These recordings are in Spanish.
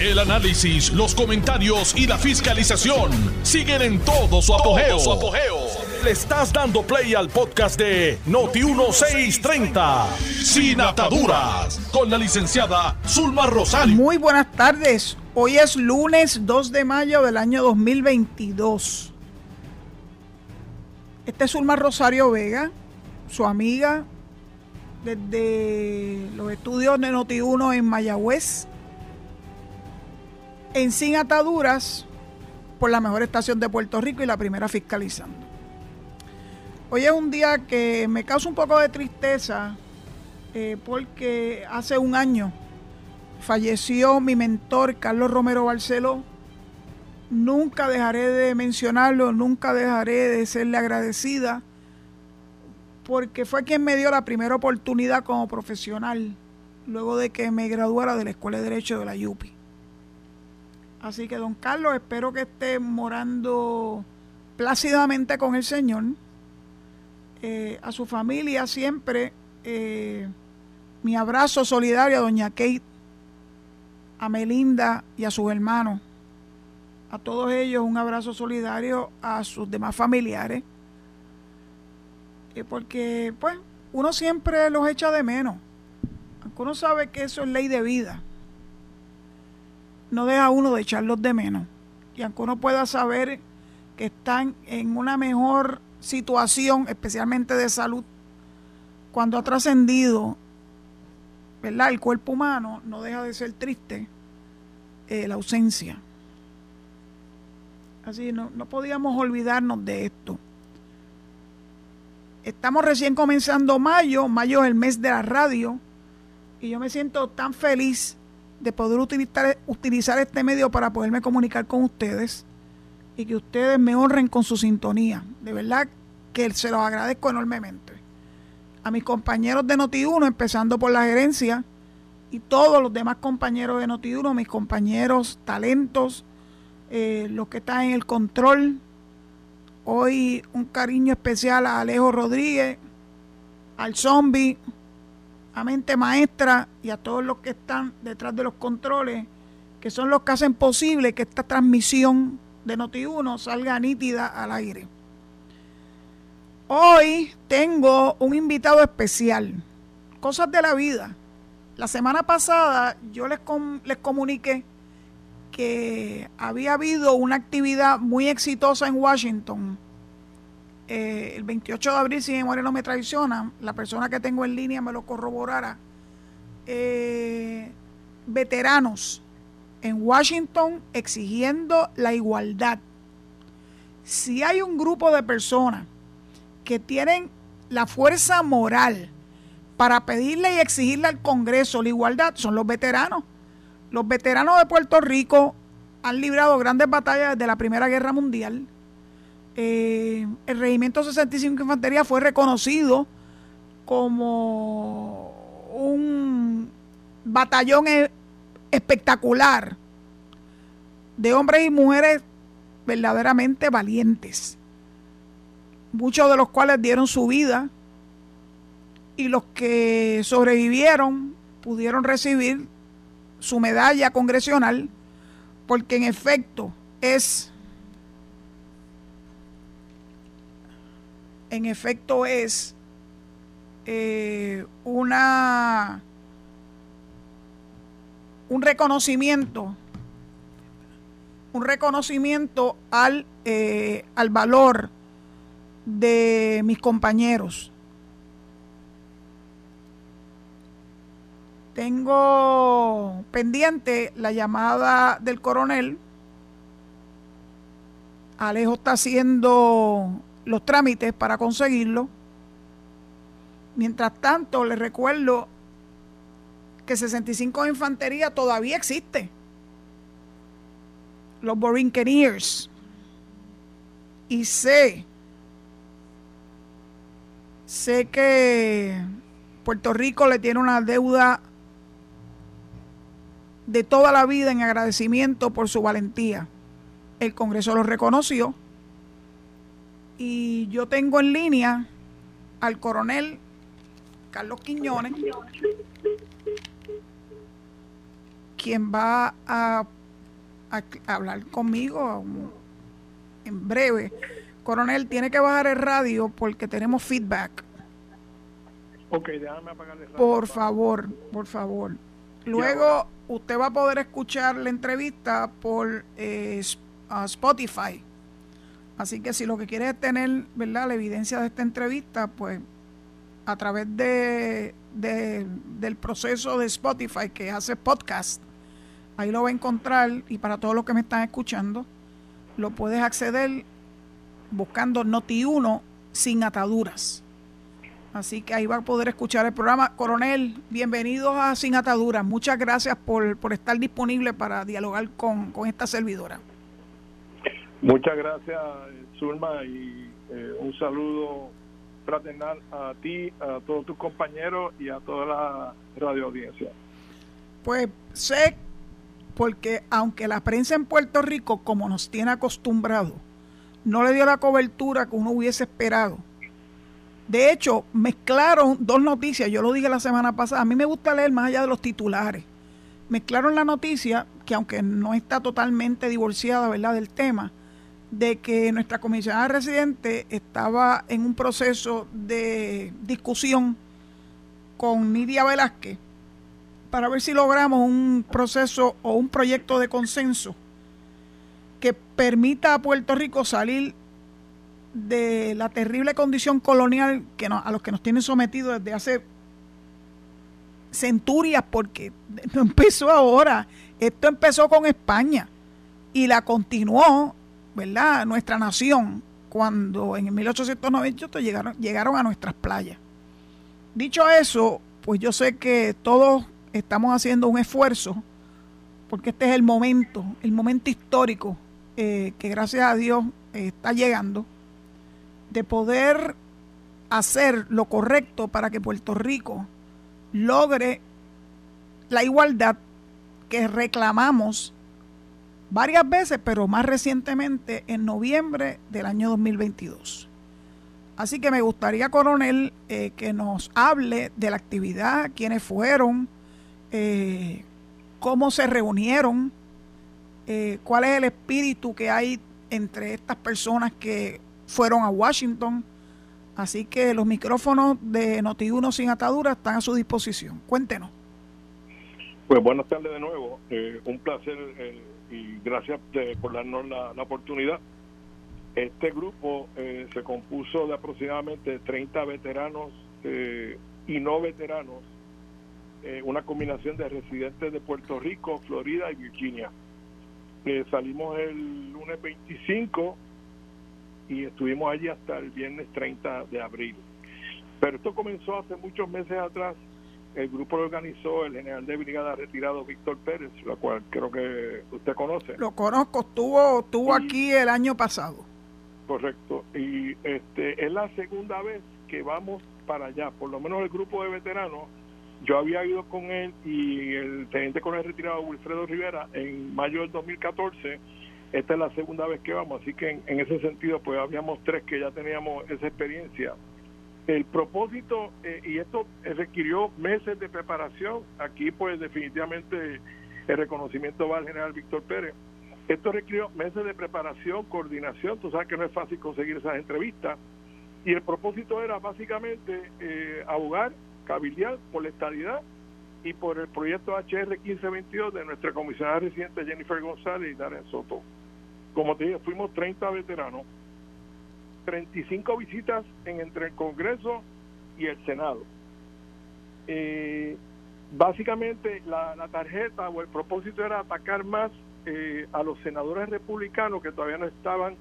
El análisis, los comentarios y la fiscalización siguen en todo su apogeo. Le estás dando play al podcast de Noti1630, Sin Ataduras, con la licenciada Zulma Rosario. Muy buenas tardes. Hoy es lunes 2 de mayo del año 2022. Este es Zulma Rosario Vega, su amiga desde los estudios de Noti1 en Mayagüez, en Sin Ataduras, por la mejor estación de Puerto Rico y la primera fiscalizando. Hoy es un día que me causa un poco de tristeza eh, porque hace un año falleció mi mentor Carlos Romero Barceló. Nunca dejaré de mencionarlo, nunca dejaré de serle agradecida porque fue quien me dio la primera oportunidad como profesional luego de que me graduara de la Escuela de Derecho de la YUPI. Así que, don Carlos, espero que esté morando plácidamente con el Señor. Eh, a su familia siempre eh, mi abrazo solidario a doña Kate, a Melinda y a sus hermanos. A todos ellos un abrazo solidario a sus demás familiares porque pues uno siempre los echa de menos. Aunque uno sabe que eso es ley de vida, no deja uno de echarlos de menos. Y aunque uno pueda saber que están en una mejor situación, especialmente de salud, cuando ha trascendido ¿verdad? el cuerpo humano, no deja de ser triste eh, la ausencia. Así no, no podíamos olvidarnos de esto. Estamos recién comenzando mayo, mayo es el mes de la radio, y yo me siento tan feliz de poder utilizar, utilizar este medio para poderme comunicar con ustedes y que ustedes me honren con su sintonía. De verdad que se los agradezco enormemente. A mis compañeros de Noti1, empezando por la gerencia, y todos los demás compañeros de Noti1, mis compañeros talentos, eh, los que están en el control, Hoy un cariño especial a Alejo Rodríguez, al zombie, Mente Maestra y a todos los que están detrás de los controles, que son los que hacen posible que esta transmisión de Noti1 salga nítida al aire. Hoy tengo un invitado especial, cosas de la vida. La semana pasada yo les, les comuniqué que había habido una actividad muy exitosa en Washington. Eh, el 28 de abril, si mi no me traiciona, la persona que tengo en línea me lo corroborara. Eh, veteranos en Washington exigiendo la igualdad. Si hay un grupo de personas que tienen la fuerza moral para pedirle y exigirle al Congreso la igualdad, son los veteranos. Los veteranos de Puerto Rico han librado grandes batallas desde la Primera Guerra Mundial. Eh, el Regimiento 65 Infantería fue reconocido como un batallón e-, espectacular de hombres y mujeres verdaderamente valientes, muchos de los cuales dieron su vida y los que sobrevivieron pudieron recibir su medalla congresional, porque en efecto es, en efecto es eh, una, un reconocimiento, un reconocimiento al, eh, al valor de mis compañeros Tengo pendiente la llamada del coronel. Alejo está haciendo los trámites para conseguirlo. Mientras tanto, les recuerdo que 65 de infantería todavía existe. Los Borinqueniers. Y sé, sé que Puerto Rico le tiene una deuda de toda la vida en agradecimiento por su valentía. El Congreso lo reconoció y yo tengo en línea al coronel Carlos Quiñones, quien va a, hablar conmigo en breve. Coronel, tiene que bajar el radio porque tenemos feedback. Ok, déjame apagar el radio. Por favor, por favor. Luego usted va a poder escuchar la entrevista por eh, Spotify. Así que si lo que quiere es tener ¿verdad? la evidencia de esta entrevista, pues a través de, del proceso de Spotify que hace podcast, ahí lo va a encontrar y para todos los que me están escuchando, lo puedes acceder buscando Noti1 sin ataduras. Así que ahí va a poder escuchar el programa. Coronel, bienvenidos a Sin Ataduras. Muchas gracias por, por estar disponible para dialogar con, con esta servidora. Muchas gracias, Zulma, y eh, un saludo fraternal a ti, a todos tus compañeros y a toda la radio audiencia. Pues sé, porque aunque la prensa en Puerto Rico, como nos tiene acostumbrado, no le dio la cobertura que uno hubiese esperado. De hecho, mezclaron dos noticias, yo lo dije la semana pasada, a mí me gusta leer más allá de los titulares. Mezclaron la noticia, que aunque no está totalmente divorciada ¿verdad? del tema, de que nuestra comisionada residente estaba en un proceso de discusión con Nidia Velázquez para ver si logramos un proceso o un proyecto de consenso que permita a Puerto Rico salir de la terrible condición colonial que a los que nos tienen sometidos desde hace centurias, porque no empezó ahora, esto empezó con España y la continuó ¿verdad? Nuestra nación cuando en 1898 llegaron, llegaron a nuestras playas. Dicho eso, pues yo sé que todos estamos haciendo un esfuerzo, porque este es el momento, el momento histórico eh, que gracias a Dios está llegando, de poder hacer lo correcto para que Puerto Rico logre la igualdad que reclamamos varias veces, pero más recientemente en noviembre del año 2022. Así que me gustaría, coronel, eh, que nos hable de la actividad, quiénes fueron, eh, cómo se reunieron, eh, cuál es el espíritu que hay entre estas personas que fueron a Washington. Así que los micrófonos de Noti1 sin atadura están a su disposición. Cuéntenos. Pues buenas tardes de nuevo. un placer y gracias por darnos la, oportunidad. Este grupo eh, se compuso de aproximadamente 30 veteranos eh, y no veteranos, eh, una combinación de residentes de Puerto Rico, Florida y Virginia. salimos el lunes 25 y estuvimos allí hasta el viernes 30 de abril. Pero esto comenzó hace muchos meses atrás el grupo lo organizó el general de brigada retirado Víctor Pérez, lo cual creo que usted conoce. Lo conozco, estuvo, estuvo aquí el año pasado. Correcto, y este es la segunda vez que vamos para allá, por lo menos el grupo de veteranos. Yo había ido con él y el teniente coronel retirado Wilfredo Rivera en mayo del 2014. Esta es la segunda vez que vamos, así que en, en ese sentido, pues habíamos tres que ya teníamos esa experiencia el propósito, eh, y esto requirió meses de preparación, aquí pues definitivamente el reconocimiento va al general Víctor Pérez, esto requirió meses de preparación, coordinación, tú sabes que no es fácil conseguir esas entrevistas, y el propósito era básicamente eh, abogar, cabildear por la estadidad y por el proyecto HR 1522 de nuestra comisionada residente Jennifer González y Darren Soto. Como te dije, fuimos 30 veteranos, 35 visitas en entre el Congreso y el Senado. Eh, básicamente la, tarjeta o el propósito era atacar más eh, a los senadores republicanos que todavía no estaban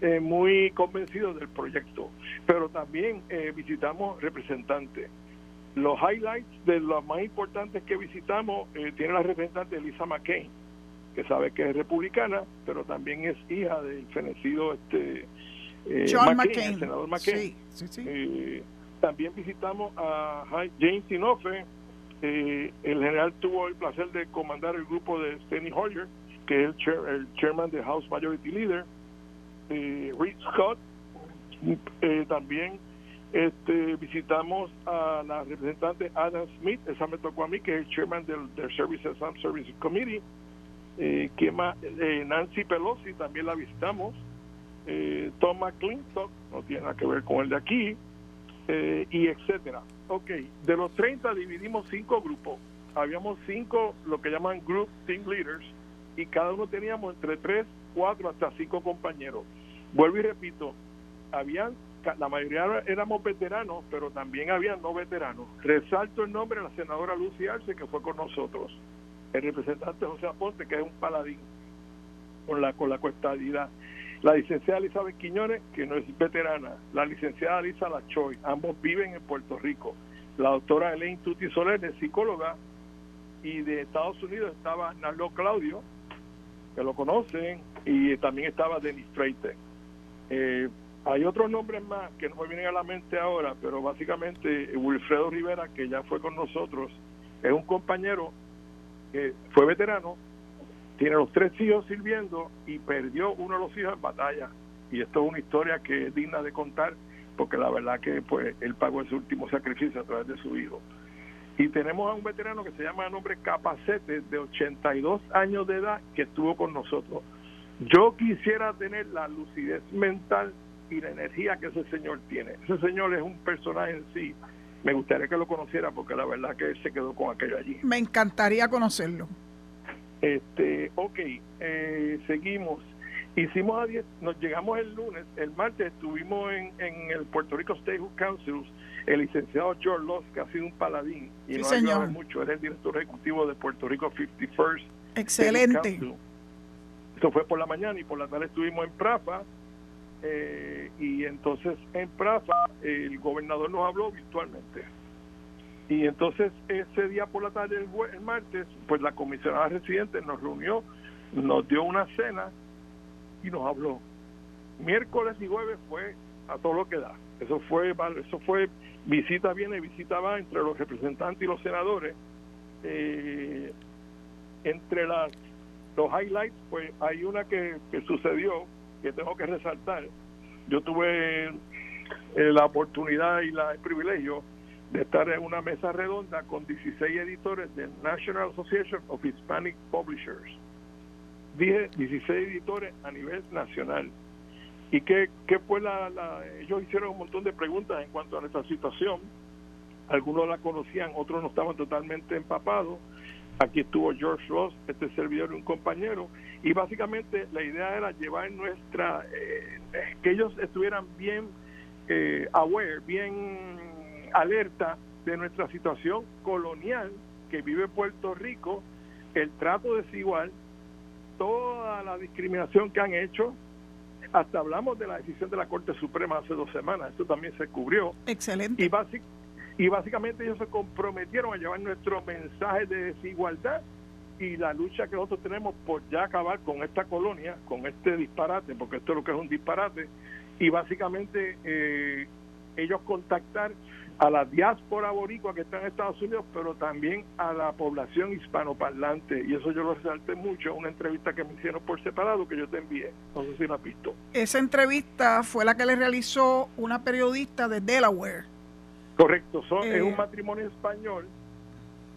eh, muy convencidos del proyecto, pero también visitamos representantes. Los highlights de los más importantes que visitamos tiene la representante Elisa McCain, que sabe que es republicana, pero también es hija del fenecido este eh, John McCain, senador McCain. Eh, también visitamos a James Tinofe. Eh, el general tuvo el placer de comandar el grupo de Steny Hoyer, que es el, chairman de House Majority Leader. Reed Scott. también Este, visitamos a la representante Adam Smith, esa me tocó a mí, que es el chairman del, del Services and Services Committee. Eh, más? Eh, Nancy Pelosi también la visitamos. Eh, Thomas Clinton, no tiene nada que ver con el de aquí, eh, y etcétera. Ok, de los 30 dividimos cinco grupos. Habíamos cinco, lo que llaman Group Team Leaders, y cada uno teníamos entre tres, cuatro, hasta cinco compañeros. Vuelvo y repito, habían la mayoría éramos veteranos, pero también había no veteranos. Resalto el nombre de la senadora Lucy Arce, que fue con nosotros, el representante José Aponte, que es un paladín con la, con la cuestadidad. La licenciada Elizabeth Quiñones, que no es veterana, la licenciada Lisa Lachoy, ambos viven en Puerto Rico. La doctora Elaine Tuti Soler, es psicóloga, y de Estados Unidos estaba Narlo Claudio, que lo conocen, y también estaba Denis Freite. Eh, hay otros nombres más que no me vienen a la mente ahora, pero básicamente Wilfredo Rivera, que ya fue con nosotros, es un compañero que fue veterano, tiene los tres hijos sirviendo y perdió uno de los hijos en batalla. Y esto es una historia que es digna de contar, porque la verdad que pues él pagó ese último sacrificio a través de su hijo. Y tenemos a un veterano que se llama de nombre Capacete, de 82 años de edad, que estuvo con nosotros. Yo quisiera tener la lucidez mental y la energía que ese señor tiene. Ese señor es un personaje en sí. Me gustaría que lo conociera porque la verdad que él se quedó con aquello allí. Me encantaría conocerlo. Este, ok, eh, seguimos. Hicimos a diez, nos llegamos el lunes, el martes estuvimos en, en el Puerto Rico State Council, el licenciado George Loss, que ha sido un paladín y sí, no señor. mucho, era el director ejecutivo de Puerto Rico 51st. Excelente. Esto fue por la mañana y por la tarde estuvimos en Prafa, eh, y entonces en Prafa el gobernador nos habló virtualmente. Y entonces ese día por la tarde, el, martes, pues la comisionada residente nos reunió, nos dio una cena y nos habló. Miércoles y jueves fue a todo lo que da. Eso fue, eso fue visita viene, visita va entre los representantes y los senadores. Eh, entre las los highlights, pues hay una que, que sucedió que tengo que resaltar. Yo tuve eh, la oportunidad y la, el privilegio de estar en una mesa redonda con 16 editores del National Association of Hispanic Publishers. Dije 16 editores a nivel nacional. Y que, que pues la, la, ellos hicieron un montón de preguntas en cuanto a nuestra situación. Algunos la conocían, otros no estaban totalmente empapados. Aquí estuvo George Ross, este servidor y un compañero, y básicamente la idea era llevar nuestra, eh, que ellos estuvieran bien eh, aware, bien alerta de nuestra situación colonial que vive Puerto Rico, el trato desigual, toda la discriminación que han hecho, hasta hablamos de la decisión de la Corte Suprema hace dos semanas, esto también se cubrió. Excelente. Y, y básicamente ellos se comprometieron a llevar nuestro mensaje de desigualdad y la lucha que nosotros tenemos por ya acabar con esta colonia, con este disparate, porque esto es lo que es un disparate, y básicamente eh, ellos contactar a la diáspora boricua que está en Estados Unidos, pero también a la población hispanoparlante. Y eso yo lo resalté mucho en una entrevista que me hicieron por separado que yo te envié. No sé si la has visto. Esa entrevista fue la que le realizó una periodista de Delaware. Correcto, son, es un eh, matrimonio español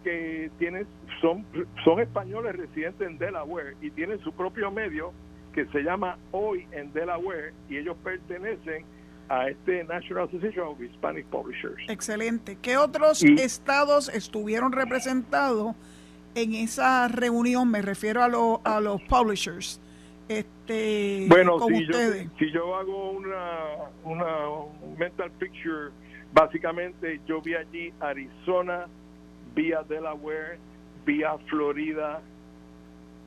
que tienen, son, son españoles residentes en Delaware y tienen su propio medio que se llama Hoy en Delaware y ellos pertenecen a este National Association of Hispanic Publishers. Excelente. ¿Qué otros estados estuvieron representados en esa reunión? Me refiero a, a los publishers. Este, bueno, si, Yo, si yo hago una, una mental picture, básicamente yo vi allí Arizona, vía Delaware, vía Florida,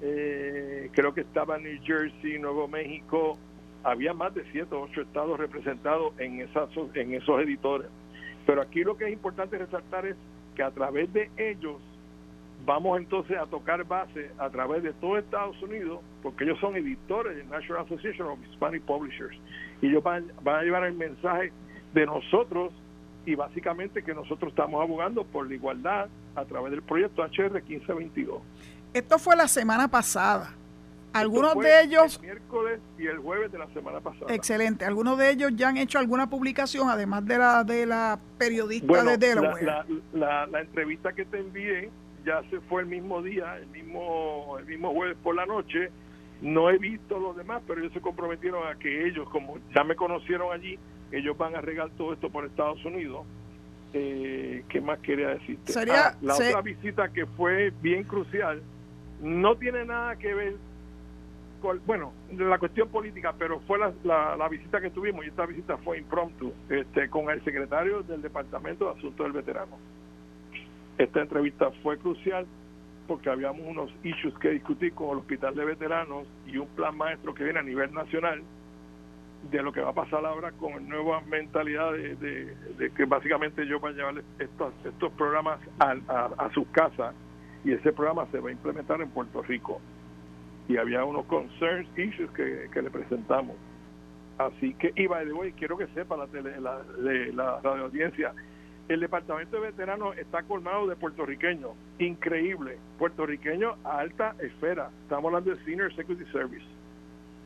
eh, creo que estaba New Jersey, Nuevo México, había más de siete o ocho estados representados en, esas, en esos editores. Pero aquí lo que es importante resaltar es que a través de ellos vamos entonces a tocar base a través de todo Estados Unidos, porque ellos son editores de National Association of Hispanic Publishers. Y ellos van, van a llevar el mensaje de nosotros y básicamente que nosotros estamos abogando por la igualdad a través del proyecto HR 1522. Esto fue la semana pasada Algunos de ellos... El miércoles y el jueves de la semana pasada. Excelente. Algunos de ellos ya han hecho alguna publicación, además de la de la periodista de Delaware. La, la, la, entrevista que te envié ya se fue el mismo día, el mismo, el mismo jueves por la noche. No he visto los demás, pero ellos se comprometieron a que ellos, como ya me conocieron allí, ellos van a regar todo esto por Estados Unidos. Eh, ¿Qué más quería decirte? Ah, la otra visita que fue bien crucial no tiene nada que ver bueno, la cuestión política, pero fue la, la, visita que tuvimos y esta visita fue impromptu este, con el secretario del Departamento de Asuntos del Veterano. Esta entrevista fue crucial porque habíamos unos issues que discutir con el Hospital de Veteranos y un plan maestro que viene a nivel nacional de lo que va a pasar ahora con nueva mentalidad de, de, que básicamente yo voy a llevar estos, estos programas a, a, a sus casas y ese programa se va a implementar en Puerto Rico y había unos concerns, issues que, le presentamos. Así que, y by the way, quiero que sepa la, tele, la, de la radio audiencia, el departamento de veteranos está colmado de puertorriqueños, increíble, puertorriqueños a alta esfera, estamos hablando de Senior Security Service.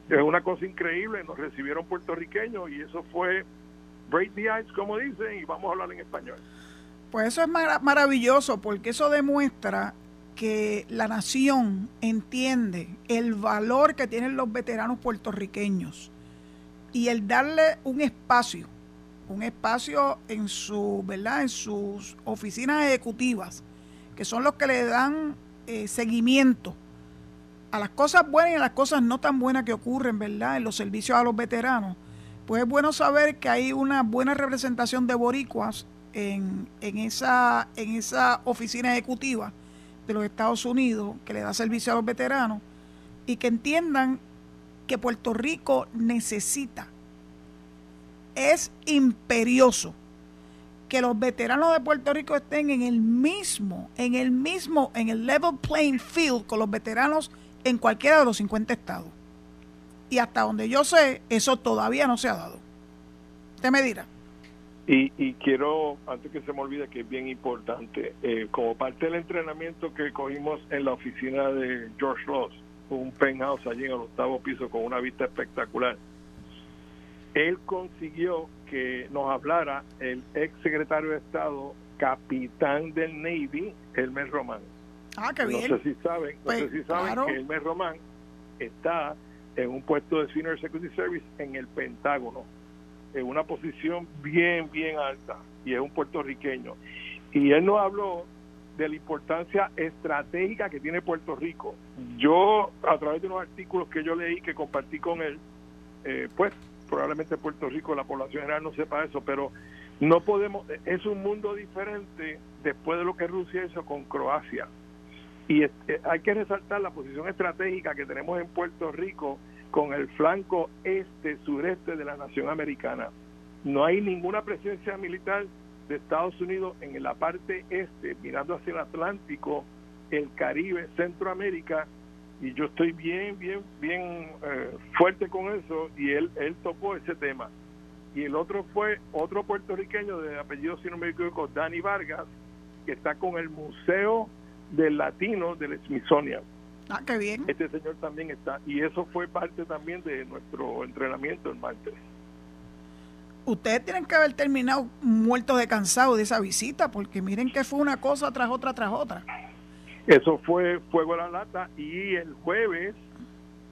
Es una cosa increíble, nos recibieron puertorriqueños y eso fue break the ice, como dicen, y vamos a hablar en español. Pues eso es maravilloso porque eso demuestra que la nación entiende el valor que tienen los veteranos puertorriqueños y el darle un espacio, un espacio en su, ¿verdad? en sus oficinas ejecutivas, que son los que le dan eh, seguimiento a las cosas buenas y a las cosas no tan buenas que ocurren, ¿verdad? En los servicios a los veteranos. Pues es bueno saber que hay una buena representación de boricuas en, en, esa, en esa oficina ejecutiva de los Estados Unidos que le da servicio a los veteranos y que entiendan que Puerto Rico necesita, es imperioso que los veteranos de Puerto Rico estén en el mismo, en el mismo, en el level playing field con los veteranos en cualquiera de los 50 estados. Y hasta donde yo sé, eso todavía no se ha dado. Usted me dirá. Y, quiero, antes que se me olvide, que es bien importante, eh, como parte del entrenamiento que cogimos en la oficina de George Ross, un penthouse allí en el octavo piso con una vista espectacular, él consiguió que nos hablara el ex secretario de Estado, capitán del Navy, Elmer Román. Ah, qué bien. No sé si saben, no sé pues, si saben que Elmer Román está en un puesto de Senior Security Service en el Pentágono en una posición bien, bien alta y es un puertorriqueño. Y él nos habló de la importancia estratégica que tiene Puerto Rico. Yo, a través de unos artículos que yo leí, que compartí con él, eh, pues probablemente Puerto Rico, la población general no sepa eso, pero no podemos, es un mundo diferente después de lo que Rusia hizo con Croacia. Y hay que resaltar la posición estratégica que tenemos en Puerto Rico con el flanco este-sureste de la nación americana. No hay ninguna presencia militar de Estados Unidos en la parte este, mirando hacia el Atlántico, el Caribe, Centroamérica, y yo estoy bien, bien, bien eh, fuerte con eso, y él, él tocó ese tema. Y el otro fue otro puertorriqueño de apellido, si no Vargas, que está con el Museo del Latino del Smithsonian Ah, qué bien. Este señor también está. Y eso fue parte también de nuestro entrenamiento en martes. Ustedes tienen que haber terminado muertos de cansado de esa visita, porque miren que fue una cosa tras otra tras otra. Eso fue fuego a la lata y el jueves,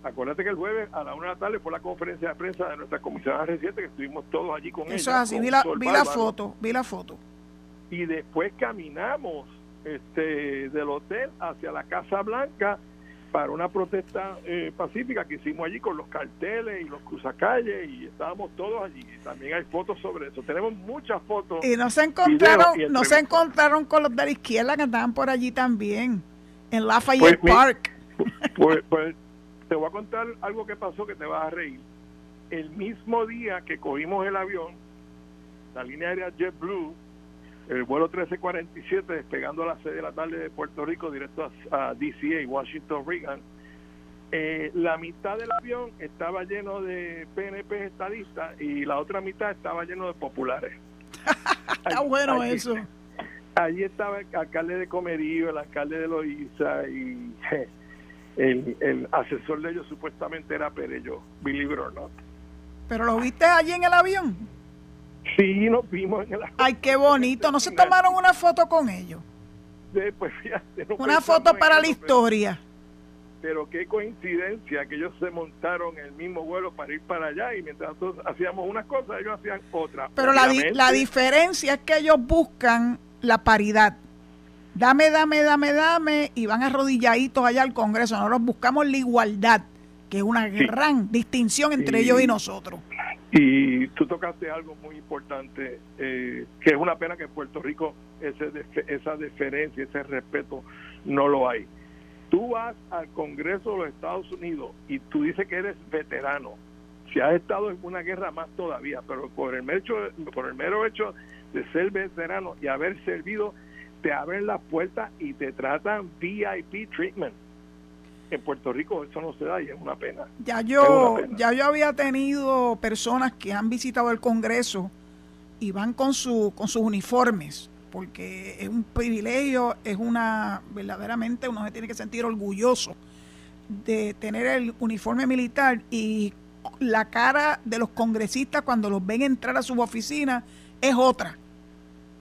acuérdate que el jueves a la una de la tarde fue la conferencia de prensa de nuestra comisión reciente que estuvimos todos allí con Eso es así, vi, la, vi la, foto, vi la foto. Y después caminamos este del hotel hacia la Casa Blanca para una protesta eh, pacífica que hicimos allí con los carteles y los cruzacalles y estábamos todos allí. También hay fotos sobre eso. Tenemos muchas fotos. Y no se encontraron, no se encontraron con los de la izquierda que estaban por allí también, en Lafayette pues, Park. Pues, pues, te voy a contar algo que pasó que te vas a reír. El mismo día que cogimos el avión, la línea aérea JetBlue el vuelo 1347 despegando a las 6 de la tarde de Puerto Rico directo a, DCA, Washington Reagan. Eh, la mitad del avión estaba lleno de PNP estadistas y la otra mitad estaba lleno de populares. Está bueno eso. Allí estaba el alcalde de Comerío, el alcalde de Loíza y el, asesor de ellos supuestamente era Perello, believe it or not. ¿Pero lo viste allí en el avión? Sí, nos vimos en el. Ay, qué bonito. ¿No se tomaron una foto con ellos? pues, una foto para la historia. Pero, qué coincidencia que ellos se montaron el mismo vuelo para ir para allá y mientras nosotros hacíamos una cosa, ellos hacían otra. Pero la, la diferencia es que ellos buscan la paridad dame, dame, dame, dame, y van arrodilladitos allá al Congreso. Nosotros buscamos la igualdad, que es una gran distinción entre ellos y nosotros. Y tú tocaste algo muy importante, eh, que es una pena que en Puerto Rico ese, esa deferencia, ese respeto no lo hay. Tú vas al Congreso de los Estados Unidos y tú dices que eres veterano. Si has estado en una guerra más todavía, pero por el, hecho, por el mero hecho de ser veterano y haber servido te abren las puertas y te tratan VIP treatment. En Puerto Rico eso no se da y es una pena. Ya yo, ya yo había tenido personas que han visitado el Congreso y van con su, con sus uniformes, porque es un privilegio, es una, verdaderamente uno se tiene que sentir orgulloso de tener el uniforme militar y la cara de los congresistas cuando los ven entrar a sus oficinas es otra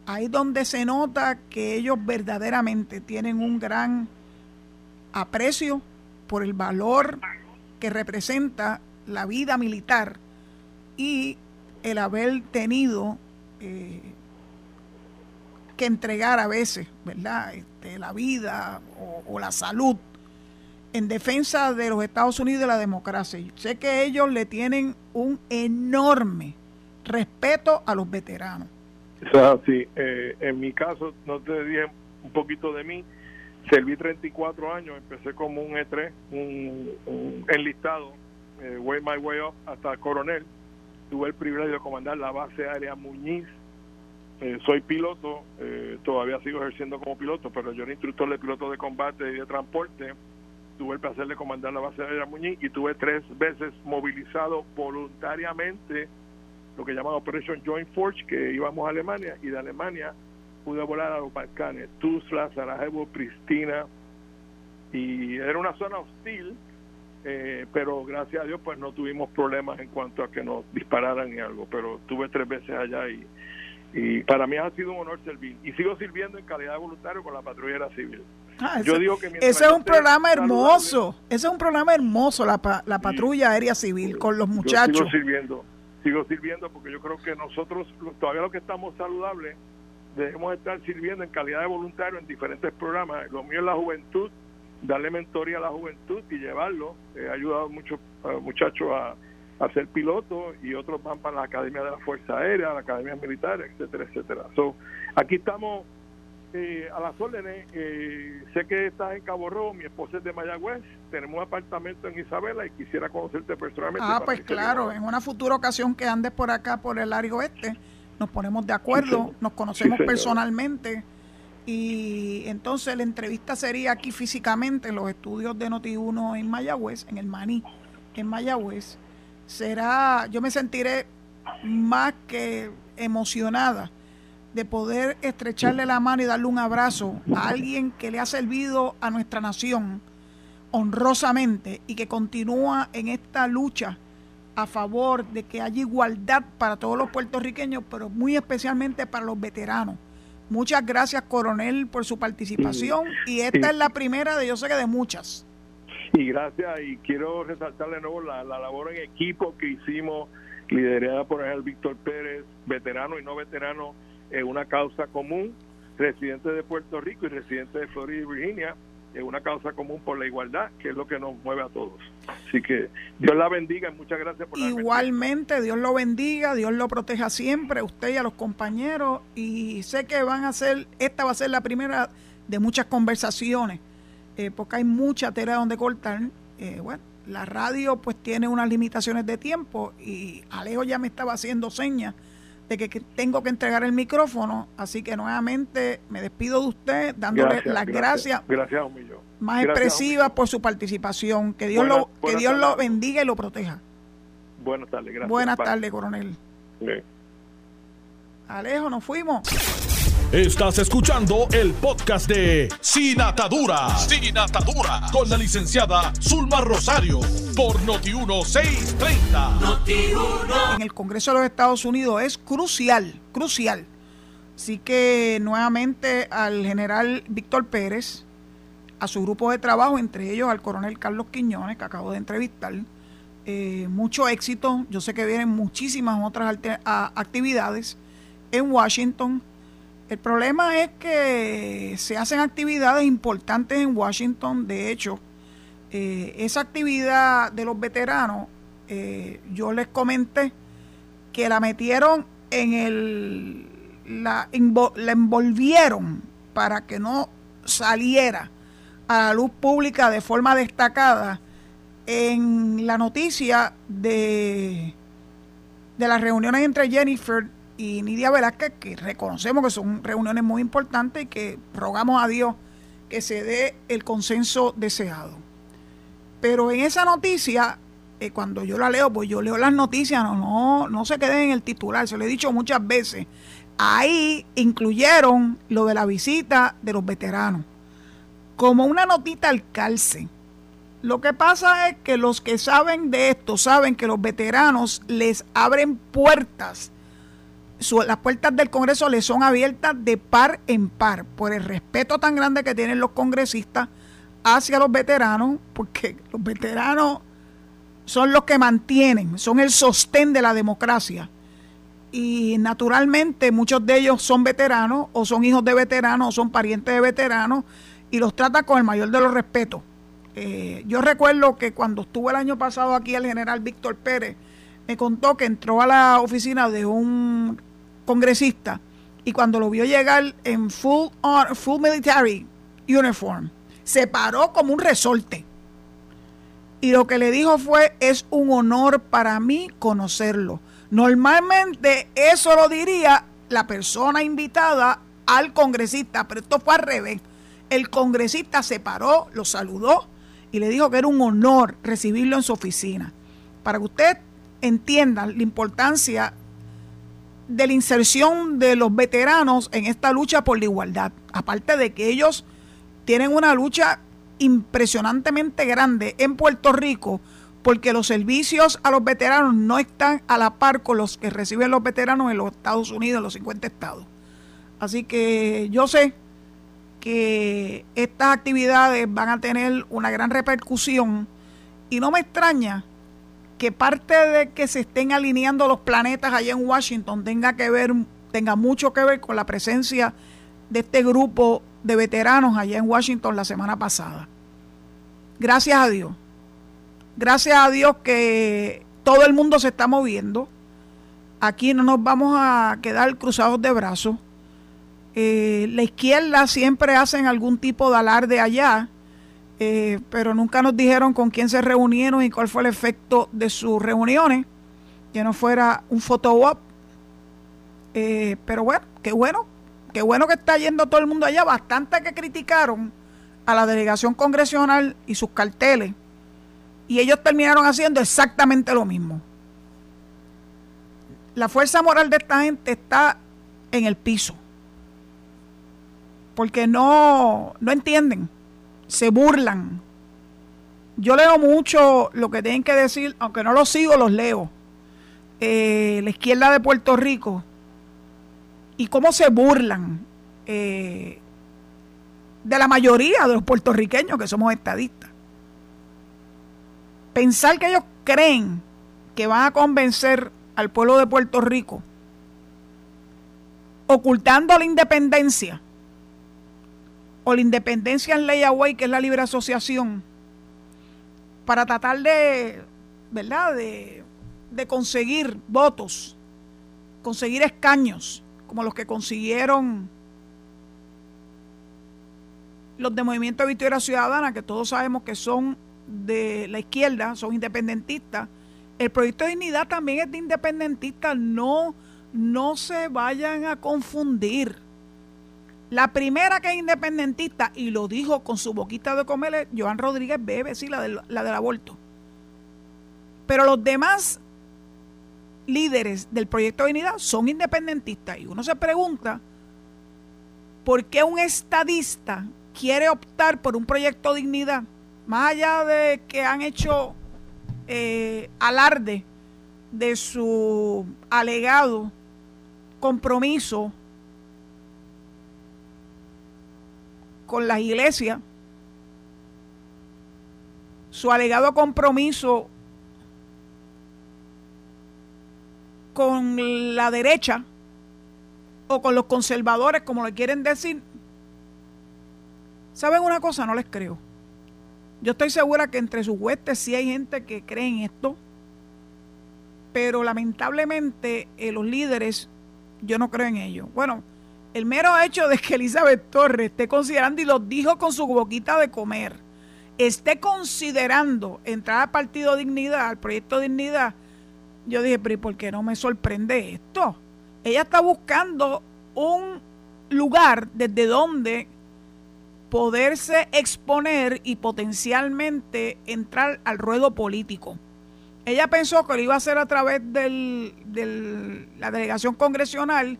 ahí donde se nota que ellos verdaderamente tienen un gran aprecio por el valor que representa la vida militar y el haber tenido eh, que entregar a veces, ¿verdad? Este, la vida o, la salud en defensa de los Estados Unidos y de la democracia. Sé que ellos le tienen un enorme respeto a los veteranos. O sí, eh, en mi caso, no te dije un poquito de mí, serví 34 años, empecé como un E3, un, enlistado, eh, way my way up hasta coronel, tuve el privilegio de comandar la base aérea Muñiz, eh, soy piloto, todavía sigo ejerciendo como piloto, pero yo era instructor de piloto de combate y de transporte, tuve el placer de comandar la base aérea Muñiz y tuve tres veces movilizado voluntariamente lo que llaman Operation Joint Force, que íbamos a Alemania y de Alemania pude volar a los Balcanes, Tuzla, Sarajevo, Pristina, y era una zona hostil, eh, pero gracias a Dios pues no tuvimos problemas en cuanto a que nos dispararan y algo, pero tuve tres veces allá y, y para mí ha sido un honor servir y sigo sirviendo en calidad de voluntario con la patrullera civil. Ah, yo digo que ese es un programa hermoso, ese es un programa hermoso la, la patrulla aérea civil con los muchachos. sigo sirviendo sigo sirviendo porque yo creo que nosotros, todavía los que estamos saludables, debemos estar sirviendo en calidad de voluntario en diferentes programas. Lo mío es la juventud, darle mentoría a la juventud y llevarlo. He ayudado a muchos muchachos a, a ser pilotos y otros van para la Academia de la Fuerza Aérea, la Academia Militar, etcétera, etcétera. So, aquí estamos eh, a las órdenes. Eh, sé que estás en Cabo Rojo, mi esposa es de Mayagüez, tenemos un apartamento en Isabela y quisiera conocerte personalmente. Ah, pues claro, en una futura ocasión que andes por acá, por el área oeste, nos ponemos de acuerdo, nos conocemos personalmente y entonces la entrevista sería aquí físicamente en los estudios de Noti1 en Mayagüez, en el Maní, en Mayagüez. Será, yo me sentiré más que emocionada de poder estrecharle la mano y darle un abrazo a alguien que le ha servido a nuestra nación honrosamente y que continúa en esta lucha a favor de que haya igualdad para todos los puertorriqueños, pero muy especialmente para los veteranos. Muchas gracias, coronel, por su participación y esta es la primera de yo sé que de muchas. Y gracias, y quiero resaltar de nuevo la, la labor en equipo que hicimos, liderada por el Víctor Pérez, veterano y no veterano, en una causa común, residentes de Puerto Rico y residentes de Florida y Virginia, en una causa común por la igualdad, que es lo que nos mueve a todos. Así que Dios la bendiga y muchas gracias por Igualmente, Dios lo bendiga, Dios lo proteja siempre, usted y a los compañeros, y sé que van a ser, esta va a ser la primera de muchas conversaciones, eh, porque hay mucha tela donde cortar. Eh, bueno, la radio pues tiene unas limitaciones de tiempo y Alejo ya me estaba haciendo señas de que, tengo que entregar el micrófono, así que nuevamente me despido de usted dándole las gracias, gracias, más expresivas por su participación. Que Dios lo que Dios lo bendiga y lo proteja. Buenas tardes, gracias. Buenas tardes, coronel. Alejo, nos fuimos. Estás escuchando el podcast de Sin Atadura. Sin Atadura. Con la licenciada Zulma Rosario. Por Noti1630. En el Congreso de los Estados Unidos es crucial, crucial. Así que nuevamente al general Víctor Pérez, a su grupo de trabajo, entre ellos al coronel Carlos Quiñones, que acabo de entrevistar. Eh, mucho éxito. Yo sé que vienen muchísimas otras actividades en Washington el problema es que se hacen actividades importantes en Washington. De hecho, eh, esa actividad de los veteranos, eh, yo les comenté que la metieron en el. La, la envolvieron para que no saliera a la luz pública de forma destacada en la noticia de, de las reuniones entre Jennifer y Nidia Velázquez, que reconocemos que son reuniones muy importantes y que rogamos a Dios que se dé el consenso deseado. Pero en esa noticia, eh, cuando yo la leo, pues yo leo las noticias, no, no, no se queden en el titular, se lo he dicho muchas veces. Ahí incluyeron lo de la visita de los veteranos, como una notita al calce. Lo que pasa es que los que saben de esto saben que los veteranos les abren puertas las puertas del Congreso le son abiertas de par en par por el respeto tan grande que tienen los congresistas hacia los veteranos, porque los veteranos son los que mantienen, son el sostén de la democracia. Y naturalmente muchos de ellos son veteranos o son hijos de veteranos o son parientes de veteranos y los trata con el mayor de los respetos. Eh, yo recuerdo que cuando estuvo el año pasado aquí el general Víctor Pérez, me contó que entró a la oficina de un congresista y cuando lo vio llegar en full, full military uniform, se paró como un resorte. Y lo que le dijo fue, es un honor para mí conocerlo. Normalmente eso lo diría la persona invitada al congresista, pero esto fue al revés. El congresista se paró, lo saludó y le dijo que era un honor recibirlo en su oficina. Para que usted entienda la importancia de la inserción de los veteranos en esta lucha por la igualdad. Aparte de que ellos tienen una lucha impresionantemente grande en Puerto Rico porque los servicios a los veteranos no están a la par con los que reciben los veteranos en los Estados Unidos, en los 50 estados. Así que yo sé que estas actividades van a tener una gran repercusión y no me extraña que parte de que se estén alineando los planetas allá en Washington tenga que ver, tenga mucho que ver con la presencia de este grupo de veteranos allá en Washington la semana pasada. Gracias a Dios. Gracias a Dios que todo el mundo se está moviendo. Aquí no nos vamos a quedar cruzados de brazos. Eh, la izquierda siempre hacen algún tipo de alarde allá eh, pero nunca nos dijeron con quién se reunieron y cuál fue el efecto de sus reuniones, que no fuera un photo op. Eh, pero bueno, qué bueno, qué bueno que está yendo todo el mundo allá, bastante que criticaron a la delegación congresional y sus carteles, y ellos terminaron haciendo exactamente lo mismo. La fuerza moral de esta gente está en el piso, porque no, no entienden se burlan. Yo leo mucho lo que tienen que decir, aunque no lo sigo, los leo. Eh, la izquierda de Puerto Rico y cómo se burlan eh, de la mayoría de los puertorriqueños que somos estadistas. Pensar que ellos creen que van a convencer al pueblo de Puerto Rico ocultando la independencia o la independencia en ley away, que es la libre asociación, para tratar de, ¿verdad?, de, de conseguir votos, conseguir escaños, como los que consiguieron los de Movimiento de Victoria Ciudadana, que todos sabemos que son de la izquierda, son independentistas. El proyecto de dignidad también es de independentistas, no, no se vayan a confundir. La primera que es independentista, y lo dijo con su boquita de comer, Joan Rodríguez Bebe, sí, la del, la del aborto. Pero los demás líderes del proyecto de unidad son independentistas. Y uno se pregunta ¿por qué un estadista quiere optar por un proyecto dignidad? Más allá de que han hecho eh, alarde de su alegado compromiso con las iglesias, su alegado compromiso con la derecha o con los conservadores, como le quieren decir, ¿saben una cosa? No les creo. Yo estoy segura que entre sus huestes sí hay gente que cree en esto, pero lamentablemente eh, los líderes, yo no creo en ello. Bueno, el mero hecho de que Elizabeth Torres esté considerando, y lo dijo con su boquita de comer, esté considerando entrar al Partido Dignidad, al Proyecto Dignidad, yo dije, pero ¿y por qué no me sorprende esto? Ella está buscando un lugar desde donde poderse exponer y potencialmente entrar al ruedo político. Ella pensó que lo iba a hacer a través de la delegación congresional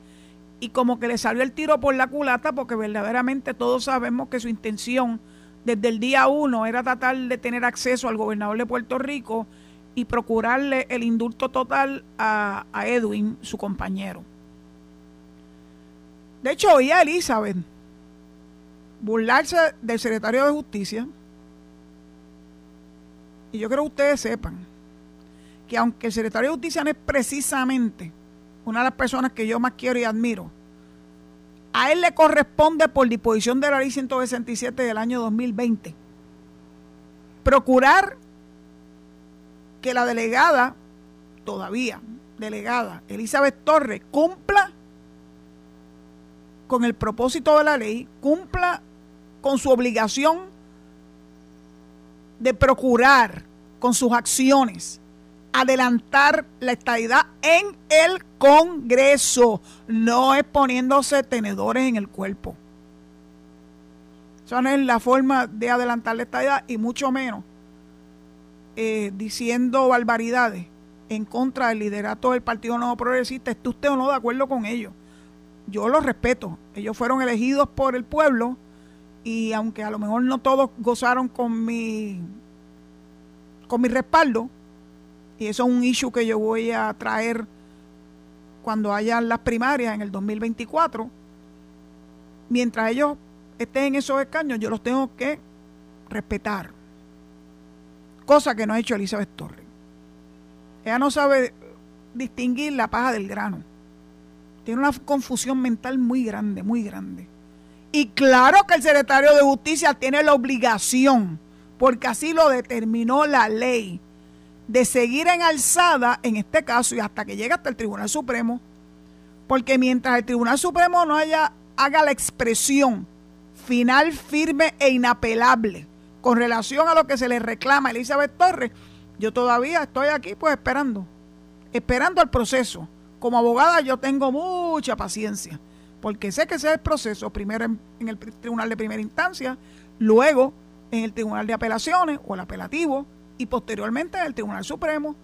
y como que le salió el tiro por la culata porque verdaderamente todos sabemos que su intención desde el día uno era tratar de tener acceso al gobernador de Puerto Rico y procurarle el indulto total a, a Edwin, su compañero. De hecho, oía a Elizabeth burlarse del secretario de Justicia. Y yo creo que ustedes sepan que aunque el secretario de Justicia no es precisamente una de las personas que yo más quiero y admiro, a él le corresponde por disposición de la ley 167 del año 2020 procurar que la delegada, todavía delegada, Elizabeth Torres, cumpla con el propósito de la ley, cumpla con su obligación de procurar con sus acciones adelantar la estadidad en el Congreso, no es poniéndose tenedores en el cuerpo. Esa no es la forma de adelantar la estadidad y mucho menos eh, diciendo barbaridades en contra del liderato del Partido Nuevo Progresista, esté usted o no de acuerdo con ellos yo los respeto. Ellos fueron elegidos por el pueblo y aunque a lo mejor no todos gozaron con mi con mi respaldo, y eso es un issue que yo voy a traer cuando hayan las primarias en el 2024, mientras ellos estén en esos escaños, yo los tengo que respetar. Cosa que no ha hecho Elizabeth Torres. Ella no sabe distinguir la paja del grano tiene una confusión mental muy grande, muy grande. Y claro que el secretario de Justicia tiene la obligación, porque así lo determinó la ley, de seguir en alzada en este caso y hasta que llegue hasta el Tribunal Supremo, porque mientras el Tribunal Supremo no haya, haga la expresión final, firme e inapelable con relación a lo que se le reclama a Elizabeth Torres, yo todavía estoy aquí pues esperando, esperando el proceso. Como abogada yo tengo mucha paciencia, porque sé que ese es el proceso, primero en, el tribunal de primera instancia, luego en el tribunal de apelaciones o el apelativo y posteriormente en el tribunal supremo.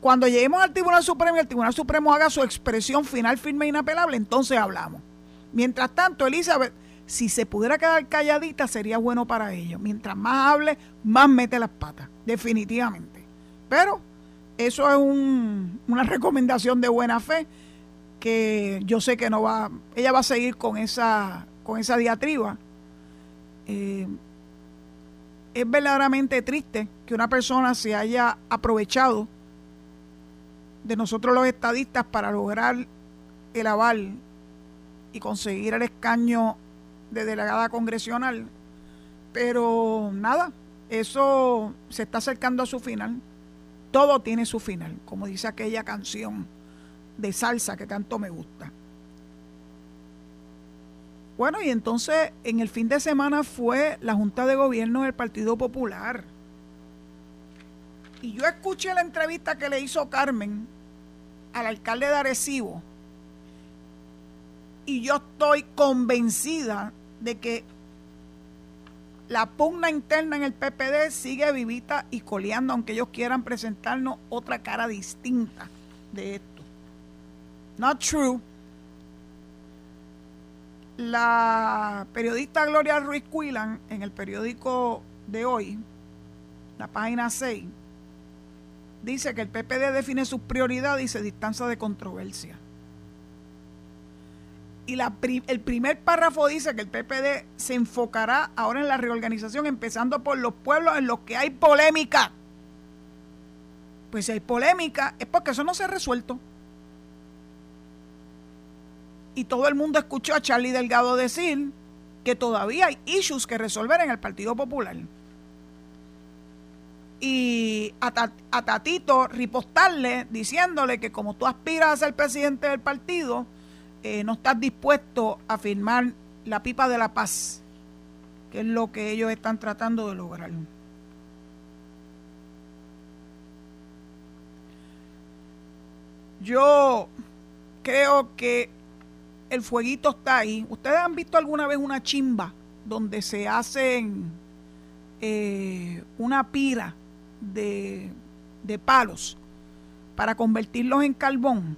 Cuando lleguemos al tribunal supremo y el tribunal supremo haga su expresión final, firme e inapelable, entonces hablamos. Mientras tanto, Elizabeth, si se pudiera quedar calladita, sería bueno para ellos. Mientras más hable, más mete las patas, definitivamente. Pero eso es una recomendación de buena fe que yo sé que no va, ella va a seguir con esa, con esa diatriba. Eh, es verdaderamente triste que una persona se haya aprovechado de nosotros los estadistas para lograr el aval y conseguir el escaño de delegada congresional. Pero nada, eso se está acercando a su final todo tiene su final, como dice aquella canción de salsa que tanto me gusta. Bueno, y entonces en el fin de semana fue la Junta de Gobierno del Partido Popular. Y yo escuché la entrevista que le hizo Carmen al alcalde de Arecibo. Y yo estoy convencida de que la pugna interna en el PPD sigue vivita y coleando, aunque ellos quieran presentarnos otra cara distinta de esto. Not true. La periodista Gloria Ruiz Cuilan en el periódico de hoy, la página 6, dice que el PPD define sus prioridades y se distancia de controversia. Y el primer párrafo dice que el PPD se enfocará ahora en la reorganización, empezando por los pueblos en los que hay polémica. Pues si hay polémica es porque eso no se ha resuelto. Y todo el mundo escuchó a Charlie Delgado decir que todavía hay issues que resolver en el Partido Popular y a, Tatito ripostarle diciéndole que como tú aspiras a ser presidente del partido, eh, no estás dispuesto a firmar la pipa de la paz, que es lo que ellos están tratando de lograr. Yo creo que el fueguito está ahí. ¿Ustedes han visto alguna vez una chimba donde se hacen eh, una pira de, palos para convertirlos en carbón,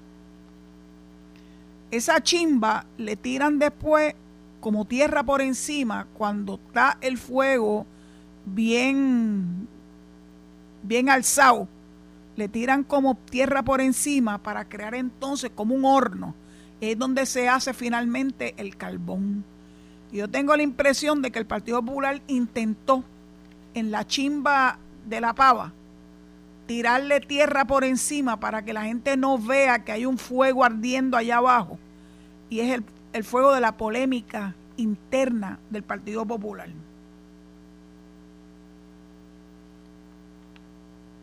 esa chimba le tiran después como tierra por encima cuando está el fuego bien bien alzado. Le tiran como tierra por encima para crear entonces como un horno es donde se hace finalmente el carbón yo tengo la impresión de que el Partido Popular intentó en la chimba de la pava, tirarle tierra por encima para que la gente no vea que hay un fuego ardiendo allá abajo. Y es el, el fuego de la polémica interna del Partido Popular.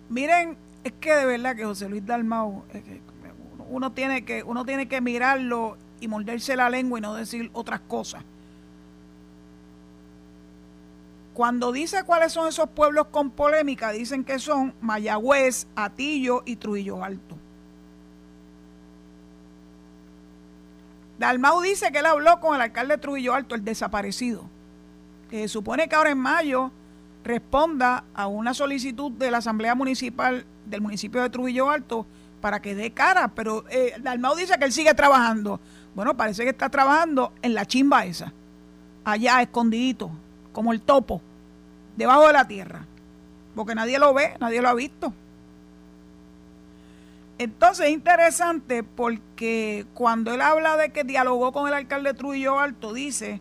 Miren, es que de verdad que José Luis Dalmau, uno tiene que, uno tiene que mirarlo y morderse la lengua y no decir otras cosas. Cuando dice cuáles son esos pueblos con polémica, dicen que son Mayagüez, Atillo y Trujillo Alto. Dalmau dice que él habló con el alcalde de Trujillo Alto, el desaparecido, que se supone que ahora en mayo responda a una solicitud de la Asamblea Municipal del municipio de Trujillo Alto para que dé cara, pero eh, Dalmau dice que él sigue trabajando. Bueno, parece que está trabajando en la chimba esa, allá escondidito, como el topo, debajo de la tierra, porque nadie lo ve, nadie lo ha visto. Entonces es interesante porque cuando él habla de que dialogó con el alcalde Trujillo Alto, dice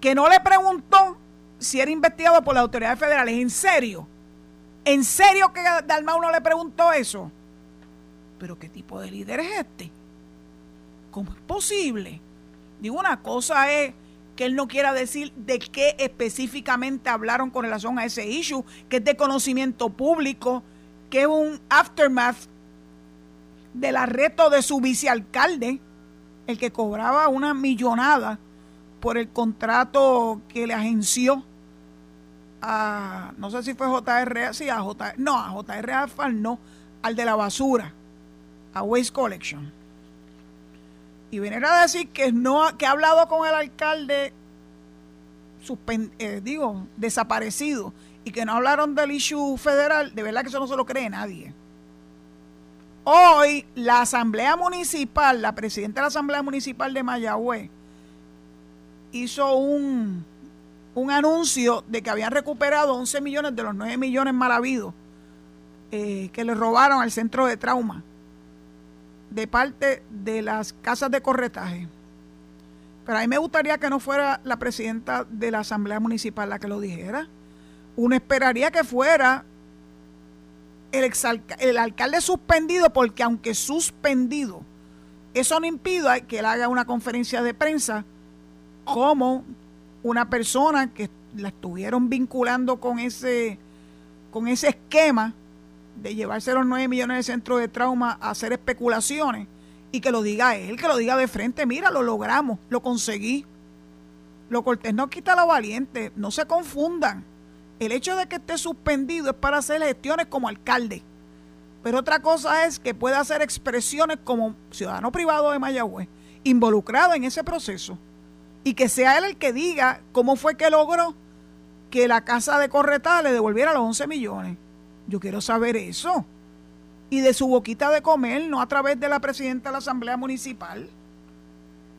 que no le preguntó si era investigado por las autoridades federales. ¿En serio? ¿En serio que Dalmau no le preguntó eso? Pero ¿qué tipo de líder es este? ¿Cómo es posible? Digo, una cosa es que él no quiera decir de qué específicamente hablaron con relación a ese issue, que es de conocimiento público, que es un aftermath del arresto de su vicealcalde, el que cobraba una millonada por el contrato que le agenció a, no sé si fue JR, sí, a JR, no, a JR Alfal, no, al de la basura, a Waste Collection. Y venir a decir que no que ha hablado con el alcalde eh, digo desaparecido y que no hablaron del issue federal. De verdad que eso no se lo cree nadie. Hoy la asamblea municipal la presidenta de la asamblea municipal de Mayagüez hizo un un anuncio de que habían recuperado 11 millones de los 9 millones mal habidos eh, que le robaron al centro de trauma de parte de las casas de corretaje. Pero a mí me gustaría que no fuera la presidenta de la Asamblea Municipal la que lo dijera. Uno esperaría que fuera el, el alcalde suspendido, porque aunque suspendido, eso no impide que él haga una conferencia de prensa como una persona que la estuvieron vinculando con ese, con ese esquema de llevarse los 9 millones de centros de trauma a hacer especulaciones y que lo diga él, que lo diga de frente, mira, lo logramos, lo conseguí. Lo cortés no quita lo valiente, no se confundan. El hecho de que esté suspendido es para hacer gestiones como alcalde. Pero otra cosa es que pueda hacer expresiones como ciudadano privado de Mayagüez, involucrado en ese proceso. Y que sea él el que diga cómo fue que logró que la casa de Corretá le devolviera los 11 millones. Yo quiero saber eso. Y de su boquita de comer, no a través de la presidenta de la Asamblea Municipal.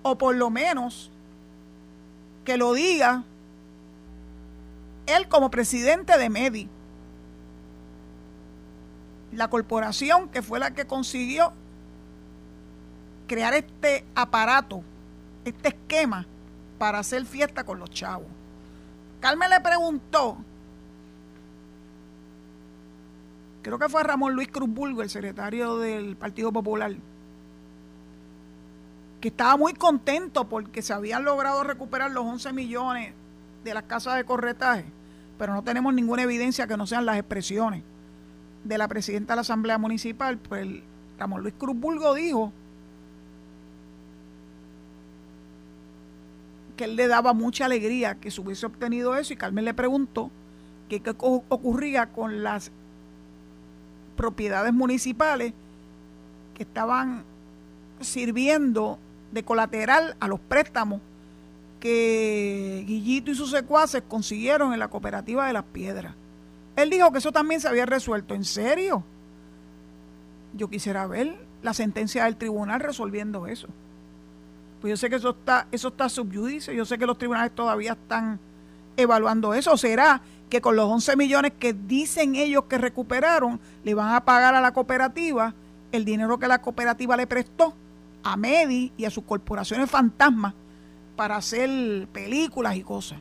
o por lo menos que lo diga él como presidente de MEDI, la corporación que fue la que consiguió crear este aparato, este esquema para hacer fiesta con los chavos. Carmen le preguntó, creo que fue Ramón Luis Cruzburgo, el secretario del Partido Popular, que estaba muy contento porque se habían logrado recuperar los 11 millones de las casas de corretaje, pero no tenemos ninguna evidencia que no sean las expresiones de la presidenta de la Asamblea Municipal, pues Ramón Luis Cruzburgo dijo que él le daba mucha alegría que se hubiese obtenido eso y Carmen le preguntó qué ocurría con las propiedades municipales que estaban sirviendo de colateral a los préstamos que Guillito y sus secuaces consiguieron en la cooperativa de las piedras. Él dijo que eso también se había resuelto. ¿En serio? Yo quisiera ver la sentencia del tribunal resolviendo eso. Pues yo sé que eso está, eso está subyudice, yo sé que los tribunales todavía están evaluando eso. ¿Será que con los 11 millones que dicen ellos que recuperaron, le van a pagar a la cooperativa el dinero que la cooperativa le prestó? a Medi y a sus corporaciones fantasmas para hacer películas y cosas.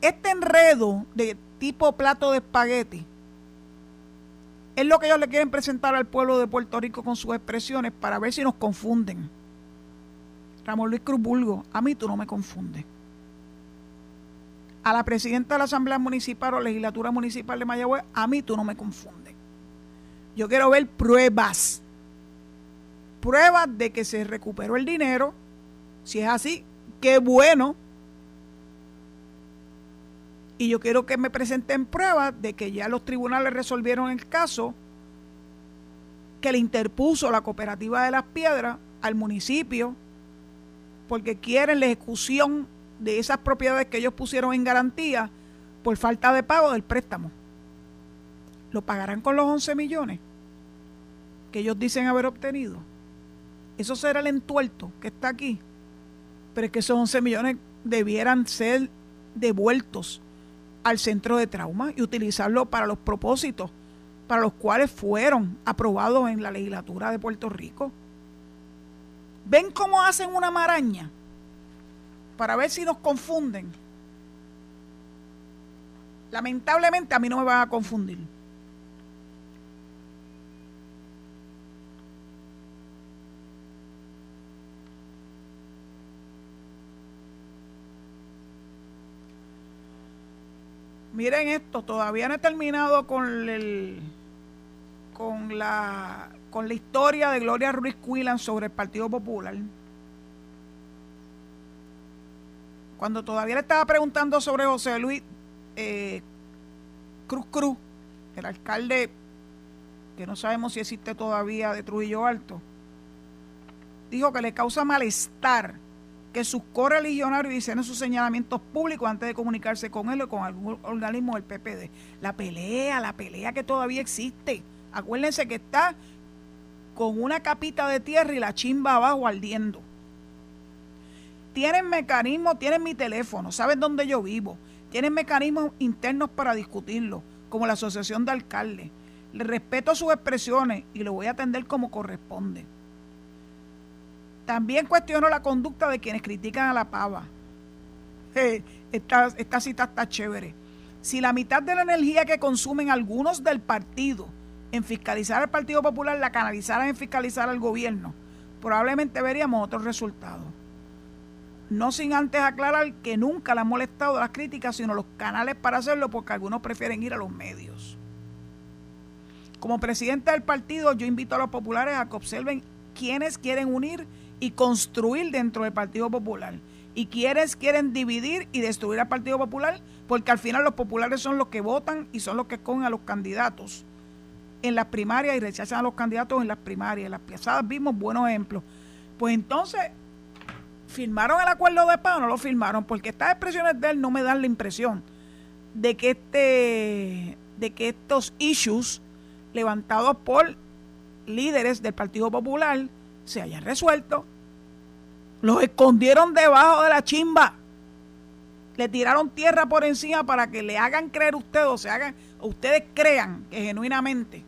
Este enredo de tipo plato de espagueti es lo que ellos le quieren presentar al pueblo de Puerto Rico con sus expresiones para ver si nos confunden. Ramón Luis Cruz Bulgo, a mí tú no me confundes. A la presidenta de la Asamblea Municipal o Legislatura Municipal de Mayagüez, a mí tú no me confundes. Yo quiero ver pruebas pruebas de que se recuperó el dinero. Si es así, qué bueno. Y yo quiero que me presenten pruebas de que ya los tribunales resolvieron el caso que le interpuso la cooperativa de las piedras al municipio porque quieren la ejecución de esas propiedades que ellos pusieron en garantía por falta de pago del préstamo. ¿Lo pagarán con los 11 millones que ellos dicen haber obtenido? Eso será el entuerto que está aquí. Pero es que esos 11 millones debieran ser devueltos al centro de trauma y utilizarlo para los propósitos para los cuales fueron aprobados en la legislatura de Puerto Rico. ¿Ven cómo hacen una maraña? Para ver si nos confunden. Lamentablemente a mí no me van a confundir. Miren esto, todavía no he terminado con el con la con la historia de Gloria Ruiz Quillan sobre el Partido Popular. Cuando todavía le estaba preguntando sobre José Luis eh, Cruz Cruz, el alcalde que no sabemos si existe todavía de Trujillo Alto, dijo que le causa malestar que sus correligionarios hicieron sus señalamientos públicos antes de comunicarse con él o con algún organismo del PPD. La pelea, la pelea que todavía existe. Acuérdense que está con una capita de tierra y la chimba abajo ardiendo. Tienen mecanismos, tienen mi teléfono, saben dónde yo vivo. Tienen mecanismos internos para discutirlo, como la Asociación de Alcaldes. Le respeto sus expresiones y lo voy a atender como corresponde. También cuestiono la conducta de quienes critican a la pava. esta, esta cita está chévere. Si la mitad de la energía que consumen algunos del partido en fiscalizar al Partido Popular la canalizaran en fiscalizar al gobierno, probablemente veríamos otros resultados. No sin antes aclarar que nunca le han molestado las críticas, sino los canales para hacerlo, porque algunos prefieren ir a los medios. Como presidente del partido, yo invito a los populares a que observen quiénes quieren unir y construir dentro del Partido Popular. Y quieres, quieren dividir y destruir al Partido Popular, porque al final los populares son los que votan y son los que escogen a los candidatos en las primarias y rechazan a los candidatos en las primarias. Las piazadas vimos buenos ejemplos. Pues entonces, ¿firmaron el acuerdo de paz o no lo firmaron? Porque estas expresiones de él no me dan la impresión de que este de que estos issues levantados por líderes del Partido Popular se hayan resuelto. Los escondieron debajo de la chimba. Le tiraron tierra por encima para que le hagan creer ustedes, o se hagan, ustedes crean que genuinamente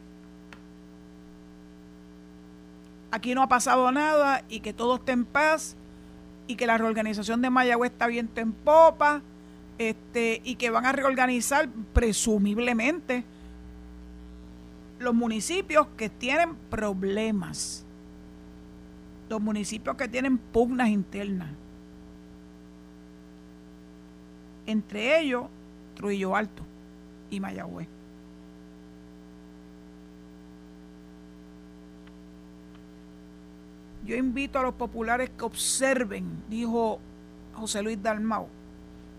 aquí no ha pasado nada y que todo esté en paz y que la reorganización de Mayagüez está viento en popa este, y que van a reorganizar presumiblemente los municipios que tienen problemas, los municipios que tienen pugnas internas. Entre ellos, Trujillo Alto y Mayagüez. Yo invito a los populares que observen, dijo José Luis Dalmau,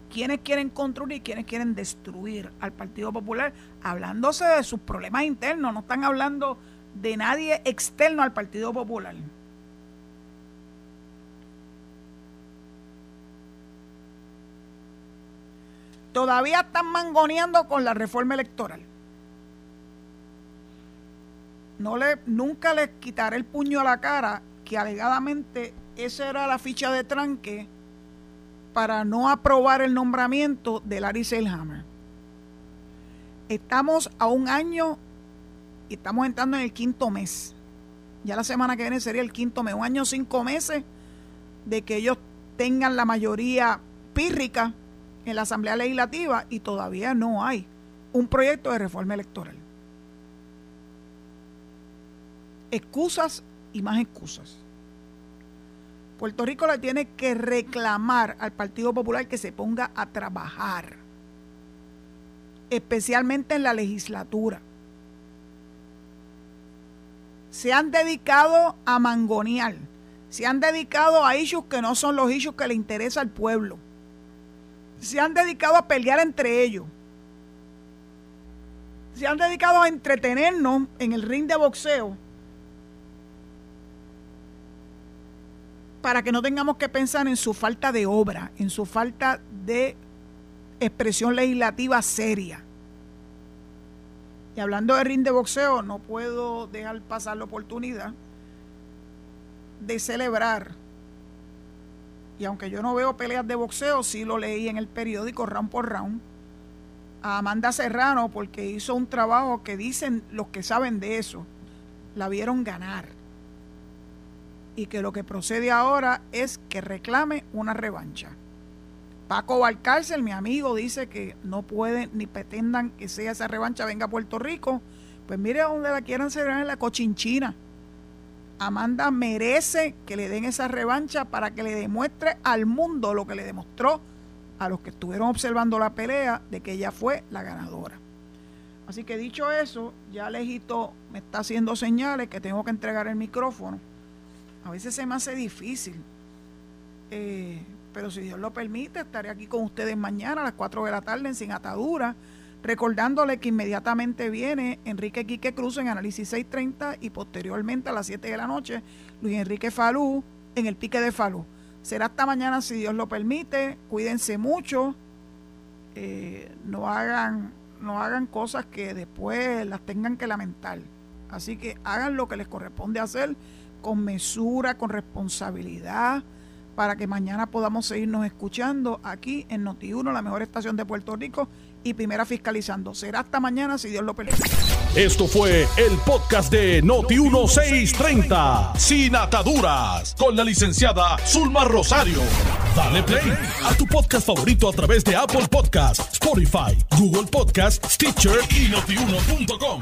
quiénes quieren construir y quiénes quieren destruir al Partido Popular, hablándose de sus problemas internos, no están hablando de nadie externo al Partido Popular. Todavía están mangoneando con la reforma electoral. No le, nunca les quitaré el puño a la cara que alegadamente esa era la ficha de tranque para no aprobar el nombramiento de Larry Selhammer. Estamos a un año y estamos entrando en el quinto mes. Ya la semana que viene sería el quinto mes, un año cinco meses de que ellos tengan la mayoría pírrica en la Asamblea Legislativa y todavía no hay un proyecto de reforma electoral. Excusas y más excusas. Puerto Rico le tiene que reclamar al Partido Popular que se ponga a trabajar, especialmente en la legislatura. Se han dedicado a mangonear, se han dedicado a issues que no son los issues que le interesa al pueblo, se han dedicado a pelear entre ellos, se han dedicado a entretenernos en el ring de boxeo para que no tengamos que pensar en su falta de obra, en su falta de expresión legislativa seria. Y hablando de ring de boxeo, no puedo dejar pasar la oportunidad de celebrar. Y aunque yo no veo peleas de boxeo, sí lo leí en el periódico round por round. A Amanda Serrano, porque hizo un trabajo que dicen los que saben de eso, la vieron ganar y que lo que procede ahora es que reclame una revancha. Paco Valcárcel, mi amigo, dice que no pueden ni pretendan que sea esa revancha venga a Puerto Rico. Pues mire a donde la quieran celebrar en la cochinchina. Amanda merece que le den esa revancha para que le demuestre al mundo lo que le demostró a los que estuvieron observando la pelea de que ella fue la ganadora. Así que dicho eso, ya Lejito me está haciendo señales que tengo que entregar el micrófono a veces se me hace difícil. Eh, pero si Dios lo permite, estaré aquí con ustedes mañana a las 4 de la tarde en Sin Atadura, recordándole que inmediatamente viene Enrique Quique Cruz en Análisis 630 y posteriormente a las 7 de la noche Luis Enrique Falú en el Pique de Falú. Será hasta mañana si Dios lo permite. Cuídense mucho. Eh, no hagan no hagan cosas que después las tengan que lamentar. Así que hagan lo que les corresponde hacer con mesura, con responsabilidad, para que mañana podamos seguirnos escuchando aquí en Noti1, la mejor estación de Puerto Rico y primera fiscalizando. Será hasta mañana si Dios lo permite. Esto fue el podcast de Noti1 630, sin ataduras, con la licenciada Zulma Rosario. Dale play a tu podcast favorito a través de Apple Podcasts, Spotify, Google Podcasts, Stitcher y notiuno.com.